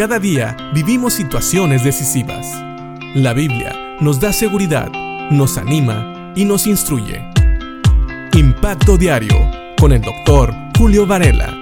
Cada día vivimos situaciones decisivas. La Biblia nos da seguridad, nos anima y nos instruye. Impacto Diario con el doctor Julio Varela.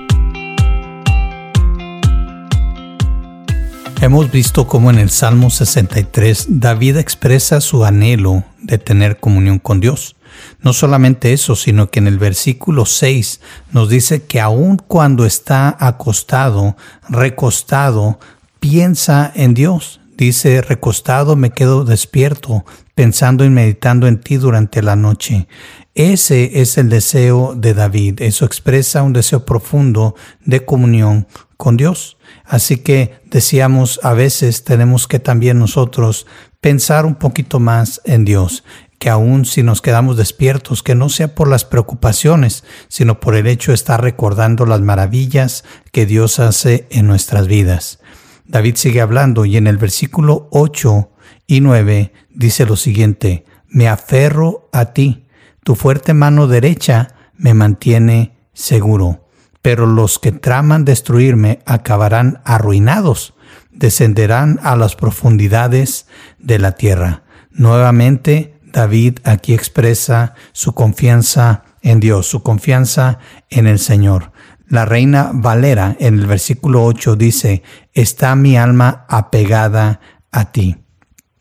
Hemos visto cómo en el Salmo 63 David expresa su anhelo de tener comunión con Dios. No solamente eso, sino que en el versículo 6 nos dice que aun cuando está acostado, recostado, piensa en Dios. Dice, recostado me quedo despierto, pensando y meditando en ti durante la noche. Ese es el deseo de David. Eso expresa un deseo profundo de comunión con Dios. Así que decíamos, a veces tenemos que también nosotros pensar un poquito más en Dios que aun si nos quedamos despiertos, que no sea por las preocupaciones, sino por el hecho de estar recordando las maravillas que Dios hace en nuestras vidas. David sigue hablando y en el versículo 8 y 9 dice lo siguiente, me aferro a ti, tu fuerte mano derecha me mantiene seguro, pero los que traman destruirme acabarán arruinados, descenderán a las profundidades de la tierra. Nuevamente David aquí expresa su confianza en Dios, su confianza en el Señor. La reina Valera en el versículo 8 dice, está mi alma apegada a ti.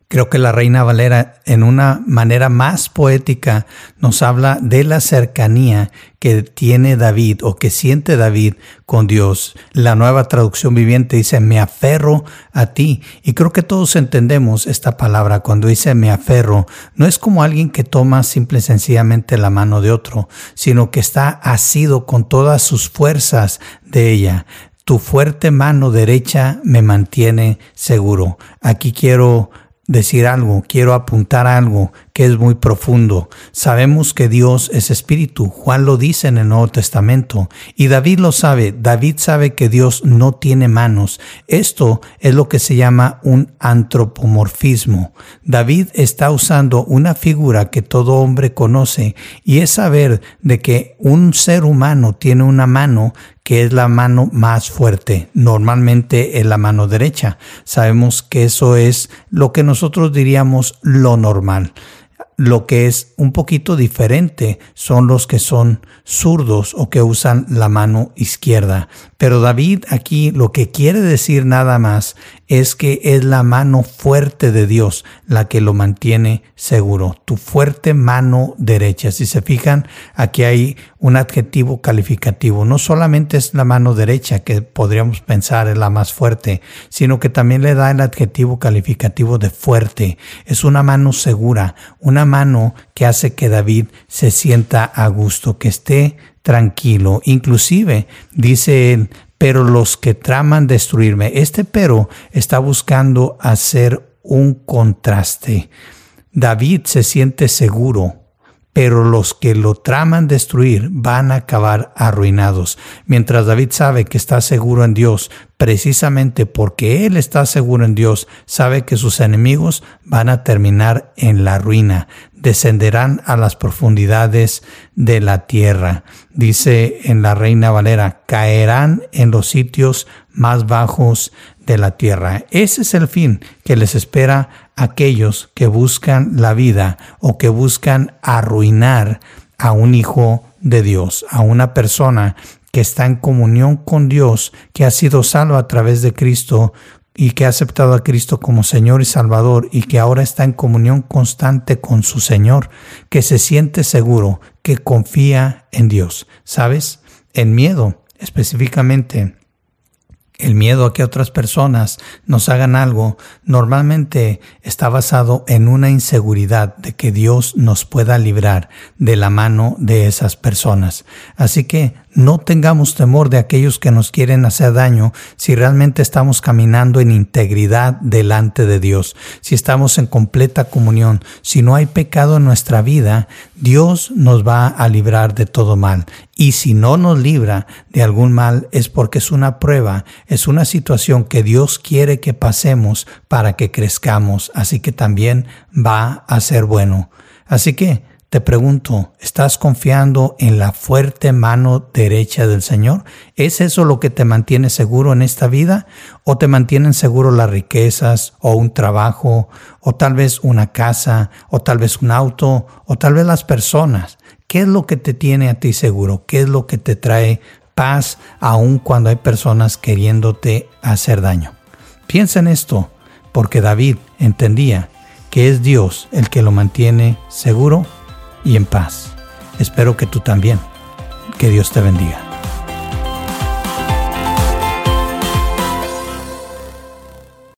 Creo que la Reina Valera en una manera más poética nos habla de la cercanía que tiene David o que siente David con Dios. La nueva traducción viviente dice, me aferro a ti. Y creo que todos entendemos esta palabra cuando dice me aferro. No es como alguien que toma simple y sencillamente la mano de otro, sino que está asido con todas sus fuerzas de ella tu fuerte mano derecha me mantiene seguro. Aquí quiero decir algo, quiero apuntar algo que es muy profundo. Sabemos que Dios es espíritu. Juan lo dice en el Nuevo Testamento. Y David lo sabe. David sabe que Dios no tiene manos. Esto es lo que se llama un antropomorfismo. David está usando una figura que todo hombre conoce y es saber de que un ser humano tiene una mano que es la mano más fuerte, normalmente es la mano derecha. Sabemos que eso es lo que nosotros diríamos lo normal. Lo que es un poquito diferente son los que son zurdos o que usan la mano izquierda. Pero David aquí lo que quiere decir nada más es que es la mano fuerte de Dios la que lo mantiene seguro. Tu fuerte mano derecha. Si se fijan, aquí hay un adjetivo calificativo. No solamente es la mano derecha que podríamos pensar es la más fuerte, sino que también le da el adjetivo calificativo de fuerte. Es una mano segura, una mano que hace que David se sienta a gusto, que esté tranquilo. Inclusive, dice él, pero los que traman destruirme. Este pero está buscando hacer un contraste. David se siente seguro pero los que lo traman destruir van a acabar arruinados. Mientras David sabe que está seguro en Dios, precisamente porque él está seguro en Dios, sabe que sus enemigos van a terminar en la ruina, descenderán a las profundidades de la tierra. Dice en la Reina Valera, caerán en los sitios más bajos de la tierra. Ese es el fin que les espera a aquellos que buscan la vida o que buscan arruinar a un hijo de Dios, a una persona que está en comunión con Dios, que ha sido salvo a través de Cristo y que ha aceptado a Cristo como Señor y Salvador y que ahora está en comunión constante con su Señor, que se siente seguro, que confía en Dios. ¿Sabes? En miedo, específicamente el miedo a que otras personas nos hagan algo normalmente está basado en una inseguridad de que Dios nos pueda librar de la mano de esas personas. Así que no tengamos temor de aquellos que nos quieren hacer daño si realmente estamos caminando en integridad delante de Dios, si estamos en completa comunión, si no hay pecado en nuestra vida, Dios nos va a librar de todo mal. Y si no nos libra de algún mal es porque es una prueba, es una situación que Dios quiere que pasemos para que crezcamos, así que también va a ser bueno. Así que Te pregunto, ¿estás confiando en la fuerte mano derecha del Señor? ¿Es eso lo que te mantiene seguro en esta vida? ¿O te mantienen seguro las riquezas, o un trabajo, o tal vez una casa, o tal vez un auto, o tal vez las personas? ¿Qué es lo que te tiene a ti seguro? ¿Qué es lo que te trae paz aun cuando hay personas queriéndote hacer daño? Piensa en esto, porque David entendía que es Dios el que lo mantiene seguro y en paz. Espero que tú también. Que Dios te bendiga.